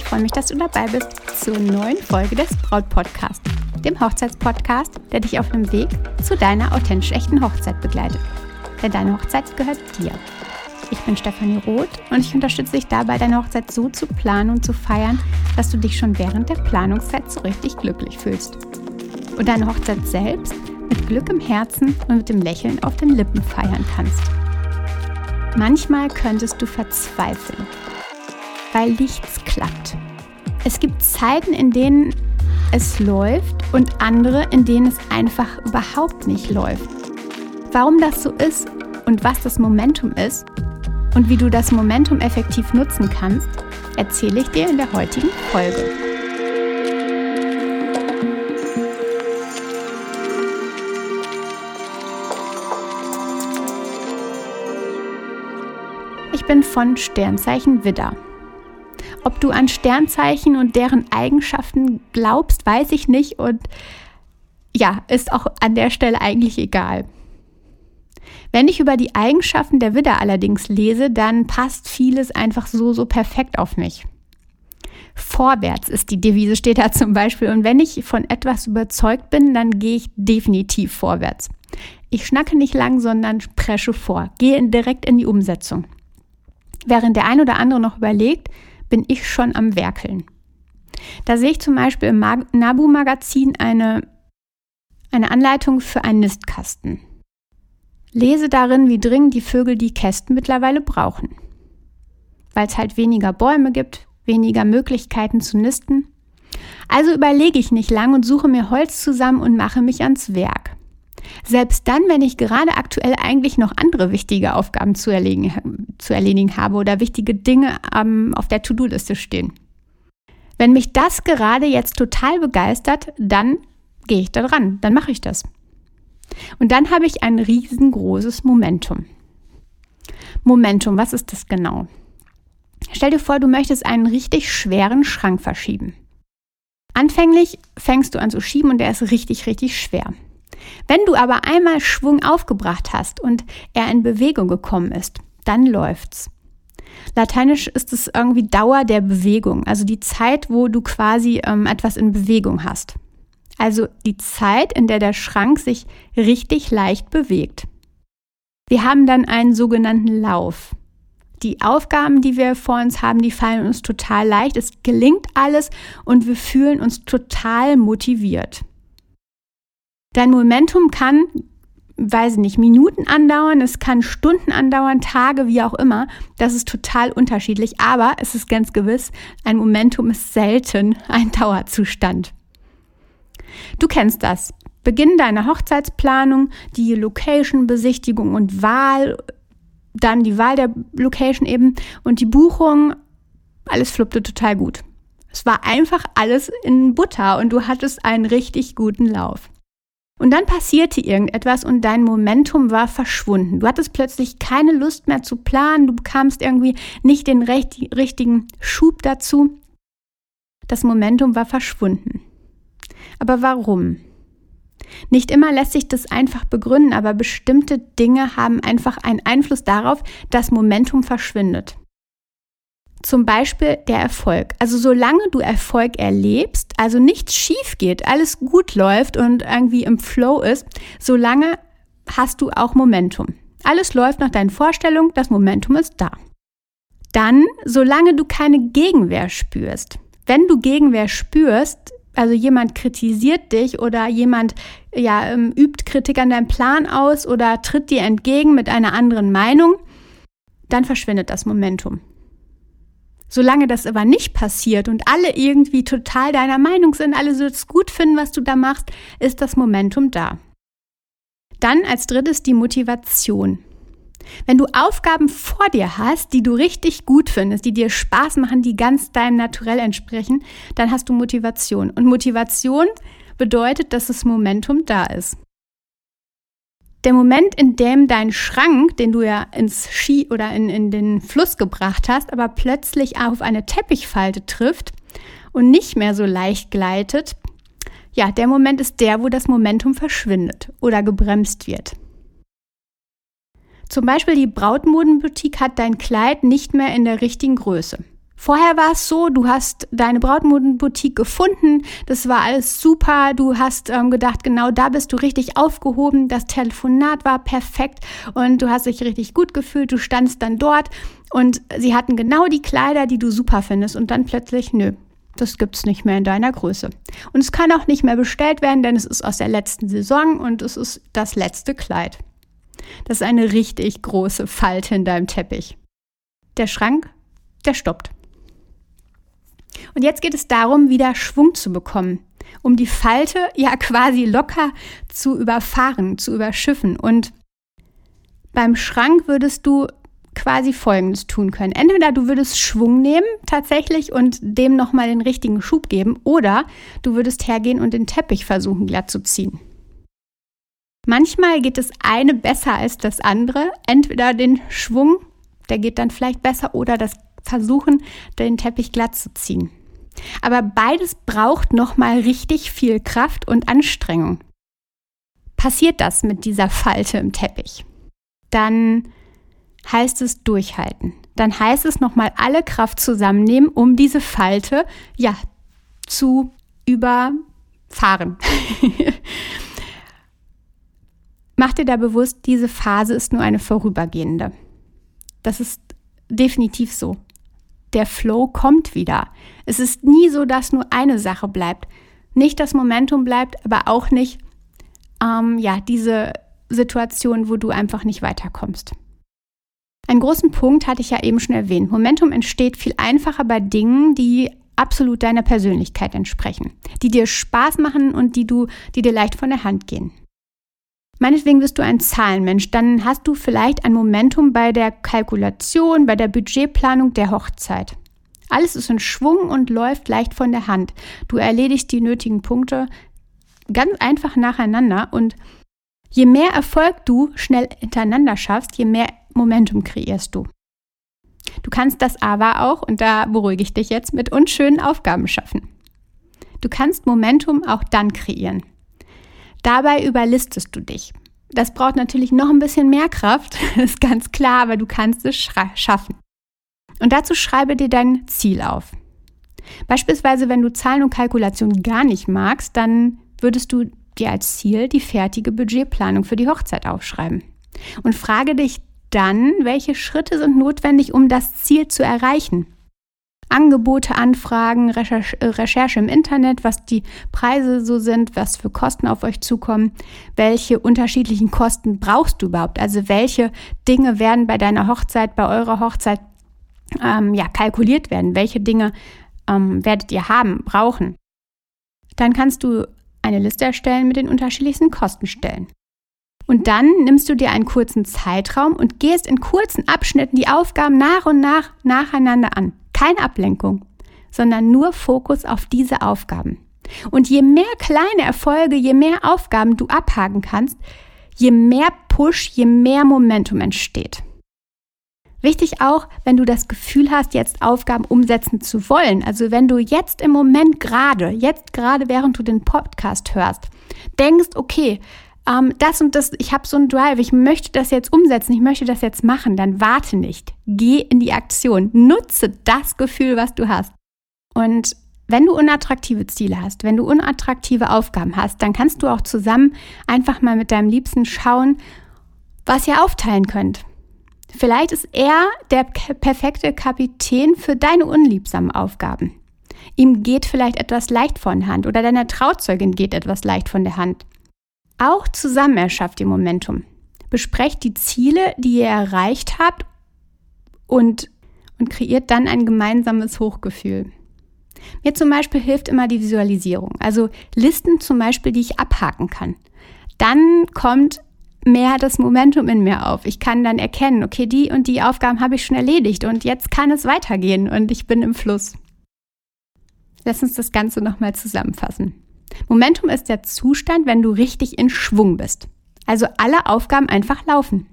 ich freue mich, dass du dabei bist zur neuen Folge des Braut Podcast, dem Hochzeitspodcast, der dich auf dem Weg zu deiner authentisch echten Hochzeit begleitet. Denn deine Hochzeit gehört dir. Ich bin Stefanie Roth und ich unterstütze dich dabei, deine Hochzeit so zu planen und zu feiern, dass du dich schon während der Planungszeit so richtig glücklich fühlst. Und deine Hochzeit selbst mit Glück im Herzen und mit dem Lächeln auf den Lippen feiern kannst. Manchmal könntest du verzweifeln, weil nichts klappt. Es gibt Zeiten, in denen es läuft und andere, in denen es einfach überhaupt nicht läuft. Warum das so ist und was das Momentum ist und wie du das Momentum effektiv nutzen kannst, erzähle ich dir in der heutigen Folge. Ich bin von Sternzeichen Widder. Ob du an Sternzeichen und deren Eigenschaften glaubst, weiß ich nicht und ja, ist auch an der Stelle eigentlich egal. Wenn ich über die Eigenschaften der Widder allerdings lese, dann passt vieles einfach so, so perfekt auf mich. Vorwärts ist die Devise, steht da zum Beispiel. Und wenn ich von etwas überzeugt bin, dann gehe ich definitiv vorwärts. Ich schnacke nicht lang, sondern presche vor, gehe direkt in die Umsetzung. Während der ein oder andere noch überlegt, bin ich schon am Werkeln. Da sehe ich zum Beispiel im Nabu-Magazin eine, eine Anleitung für einen Nistkasten. Lese darin, wie dringend die Vögel die Kästen mittlerweile brauchen. Weil es halt weniger Bäume gibt, weniger Möglichkeiten zu nisten. Also überlege ich nicht lang und suche mir Holz zusammen und mache mich ans Werk. Selbst dann, wenn ich gerade aktuell eigentlich noch andere wichtige Aufgaben zu erledigen, zu erledigen habe oder wichtige Dinge ähm, auf der To-Do-Liste stehen. Wenn mich das gerade jetzt total begeistert, dann gehe ich da dran, dann mache ich das. Und dann habe ich ein riesengroßes Momentum. Momentum, was ist das genau? Stell dir vor, du möchtest einen richtig schweren Schrank verschieben. Anfänglich fängst du an zu schieben und der ist richtig, richtig schwer. Wenn du aber einmal Schwung aufgebracht hast und er in Bewegung gekommen ist, dann läuft's. Lateinisch ist es irgendwie Dauer der Bewegung, also die Zeit, wo du quasi ähm, etwas in Bewegung hast. Also die Zeit, in der der Schrank sich richtig leicht bewegt. Wir haben dann einen sogenannten Lauf. Die Aufgaben, die wir vor uns haben, die fallen uns total leicht. Es gelingt alles und wir fühlen uns total motiviert. Dein Momentum kann, weiß ich nicht, Minuten andauern, es kann Stunden andauern, Tage, wie auch immer. Das ist total unterschiedlich, aber es ist ganz gewiss, ein Momentum ist selten ein Dauerzustand. Du kennst das. Beginn deiner Hochzeitsplanung, die Location-Besichtigung und Wahl, dann die Wahl der Location eben und die Buchung. Alles fluppte total gut. Es war einfach alles in Butter und du hattest einen richtig guten Lauf. Und dann passierte irgendetwas und dein Momentum war verschwunden. Du hattest plötzlich keine Lust mehr zu planen, du bekamst irgendwie nicht den richtigen Schub dazu. Das Momentum war verschwunden. Aber warum? Nicht immer lässt sich das einfach begründen, aber bestimmte Dinge haben einfach einen Einfluss darauf, dass Momentum verschwindet. Zum Beispiel der Erfolg. Also solange du Erfolg erlebst, also nichts schief geht, alles gut läuft und irgendwie im Flow ist, solange hast du auch Momentum. Alles läuft nach deinen Vorstellungen, das Momentum ist da. Dann, solange du keine Gegenwehr spürst. Wenn du Gegenwehr spürst, also jemand kritisiert dich oder jemand ja, ähm, übt Kritik an deinem Plan aus oder tritt dir entgegen mit einer anderen Meinung, dann verschwindet das Momentum. Solange das aber nicht passiert und alle irgendwie total deiner Meinung sind, alle so gut finden, was du da machst, ist das Momentum da. Dann als drittes die Motivation. Wenn du Aufgaben vor dir hast, die du richtig gut findest, die dir Spaß machen, die ganz deinem Naturell entsprechen, dann hast du Motivation. Und Motivation bedeutet, dass das Momentum da ist. Der Moment, in dem dein Schrank, den du ja ins Ski oder in, in den Fluss gebracht hast, aber plötzlich auf eine Teppichfalte trifft und nicht mehr so leicht gleitet, ja, der Moment ist der, wo das Momentum verschwindet oder gebremst wird. Zum Beispiel die Brautmodenboutique hat dein Kleid nicht mehr in der richtigen Größe. Vorher war es so, du hast deine Brautmodenboutique gefunden, das war alles super, du hast ähm, gedacht, genau da bist du richtig aufgehoben, das Telefonat war perfekt und du hast dich richtig gut gefühlt, du standst dann dort und sie hatten genau die Kleider, die du super findest und dann plötzlich, nö, das gibt's nicht mehr in deiner Größe. Und es kann auch nicht mehr bestellt werden, denn es ist aus der letzten Saison und es ist das letzte Kleid. Das ist eine richtig große Falte in deinem Teppich. Der Schrank, der stoppt. Und jetzt geht es darum, wieder Schwung zu bekommen, um die Falte ja quasi locker zu überfahren, zu überschiffen. Und beim Schrank würdest du quasi Folgendes tun können. Entweder du würdest Schwung nehmen tatsächlich und dem nochmal den richtigen Schub geben oder du würdest hergehen und den Teppich versuchen glatt zu ziehen. Manchmal geht das eine besser als das andere. Entweder den Schwung, der geht dann vielleicht besser, oder das Versuchen, den Teppich glatt zu ziehen. Aber beides braucht nochmal richtig viel Kraft und Anstrengung. Passiert das mit dieser Falte im Teppich, dann heißt es durchhalten. Dann heißt es nochmal alle Kraft zusammennehmen, um diese Falte ja zu überfahren. Mach dir da bewusst, diese Phase ist nur eine vorübergehende. Das ist definitiv so der Flow kommt wieder. Es ist nie so, dass nur eine Sache bleibt. Nicht das Momentum bleibt, aber auch nicht ähm, ja, diese Situation, wo du einfach nicht weiterkommst. Einen großen Punkt hatte ich ja eben schon erwähnt. Momentum entsteht viel einfacher bei Dingen, die absolut deiner Persönlichkeit entsprechen, die dir Spaß machen und die du, die dir leicht von der Hand gehen. Meinetwegen bist du ein Zahlenmensch, dann hast du vielleicht ein Momentum bei der Kalkulation, bei der Budgetplanung der Hochzeit. Alles ist in Schwung und läuft leicht von der Hand. Du erledigst die nötigen Punkte ganz einfach nacheinander und je mehr Erfolg du schnell hintereinander schaffst, je mehr Momentum kreierst du. Du kannst das aber auch, und da beruhige ich dich jetzt, mit unschönen Aufgaben schaffen. Du kannst Momentum auch dann kreieren. Dabei überlistest du dich. Das braucht natürlich noch ein bisschen mehr Kraft, ist ganz klar, aber du kannst es schaffen. Und dazu schreibe dir dein Ziel auf. Beispielsweise, wenn du Zahlen und Kalkulation gar nicht magst, dann würdest du dir als Ziel die fertige Budgetplanung für die Hochzeit aufschreiben. Und frage dich dann, welche Schritte sind notwendig, um das Ziel zu erreichen. Angebote anfragen, Recherche, äh, Recherche im Internet, was die Preise so sind, was für Kosten auf euch zukommen, welche unterschiedlichen Kosten brauchst du überhaupt, also welche Dinge werden bei deiner Hochzeit, bei eurer Hochzeit ähm, ja, kalkuliert werden, welche Dinge ähm, werdet ihr haben, brauchen. Dann kannst du eine Liste erstellen mit den unterschiedlichsten Kostenstellen. Und dann nimmst du dir einen kurzen Zeitraum und gehst in kurzen Abschnitten die Aufgaben nach und nach nacheinander an. Keine Ablenkung, sondern nur Fokus auf diese Aufgaben. Und je mehr kleine Erfolge, je mehr Aufgaben du abhaken kannst, je mehr Push, je mehr Momentum entsteht. Wichtig auch, wenn du das Gefühl hast, jetzt Aufgaben umsetzen zu wollen. Also wenn du jetzt im Moment gerade, jetzt gerade während du den Podcast hörst, denkst, okay, ähm, das und das, ich habe so einen Drive, ich möchte das jetzt umsetzen, ich möchte das jetzt machen, dann warte nicht. Geh in die Aktion. Nutze das Gefühl, was du hast. Und wenn du unattraktive Ziele hast, wenn du unattraktive Aufgaben hast, dann kannst du auch zusammen einfach mal mit deinem Liebsten schauen, was ihr aufteilen könnt. Vielleicht ist er der perfekte Kapitän für deine unliebsamen Aufgaben. Ihm geht vielleicht etwas leicht von der Hand oder deiner Trauzeugin geht etwas leicht von der Hand. Auch zusammen erschafft ihr Momentum. Besprecht die Ziele, die ihr erreicht habt und, und kreiert dann ein gemeinsames Hochgefühl. Mir zum Beispiel hilft immer die Visualisierung, also Listen zum Beispiel, die ich abhaken kann. Dann kommt mehr das Momentum in mir auf. Ich kann dann erkennen, okay, die und die Aufgaben habe ich schon erledigt und jetzt kann es weitergehen und ich bin im Fluss. Lass uns das Ganze nochmal zusammenfassen. Momentum ist der Zustand, wenn du richtig in Schwung bist. Also alle Aufgaben einfach laufen.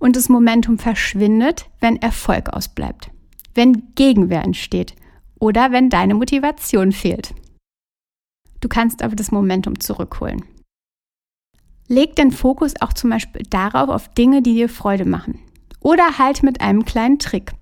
Und das Momentum verschwindet, wenn Erfolg ausbleibt, wenn Gegenwehr entsteht oder wenn deine Motivation fehlt. Du kannst aber das Momentum zurückholen. Leg den Fokus auch zum Beispiel darauf auf Dinge, die dir Freude machen. Oder halt mit einem kleinen Trick.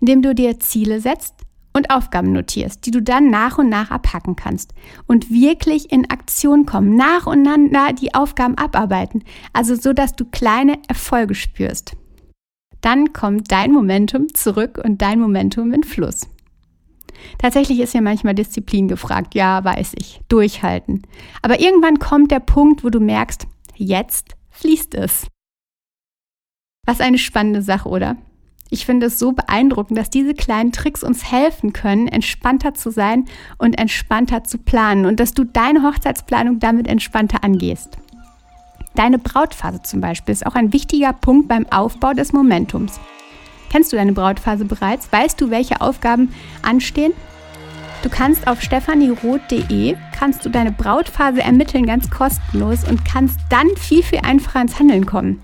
indem du dir Ziele setzt und Aufgaben notierst, die du dann nach und nach abhacken kannst und wirklich in Aktion kommen, nach und nach die Aufgaben abarbeiten, also so, dass du kleine Erfolge spürst. Dann kommt dein Momentum zurück und dein Momentum in Fluss. Tatsächlich ist ja manchmal Disziplin gefragt, ja, weiß ich, durchhalten. Aber irgendwann kommt der Punkt, wo du merkst, jetzt fließt es. Was eine spannende Sache, oder? Ich finde es so beeindruckend, dass diese kleinen Tricks uns helfen können, entspannter zu sein und entspannter zu planen und dass du deine Hochzeitsplanung damit entspannter angehst. Deine Brautphase zum Beispiel ist auch ein wichtiger Punkt beim Aufbau des Momentums. Kennst du deine Brautphase bereits? Weißt du, welche Aufgaben anstehen? Du kannst auf stephanieroth.de kannst du deine Brautphase ermitteln, ganz kostenlos und kannst dann viel, viel einfacher ins Handeln kommen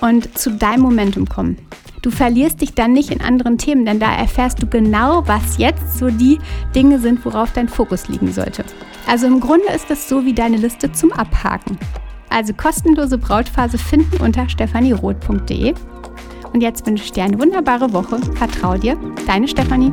und zu deinem Momentum kommen. Du verlierst dich dann nicht in anderen Themen, denn da erfährst du genau, was jetzt so die Dinge sind, worauf dein Fokus liegen sollte. Also im Grunde ist das so wie deine Liste zum Abhaken. Also kostenlose Brautphase finden unter stephanieroth.de. Und jetzt wünsche ich dir eine wunderbare Woche. Vertrau dir, deine Stefanie.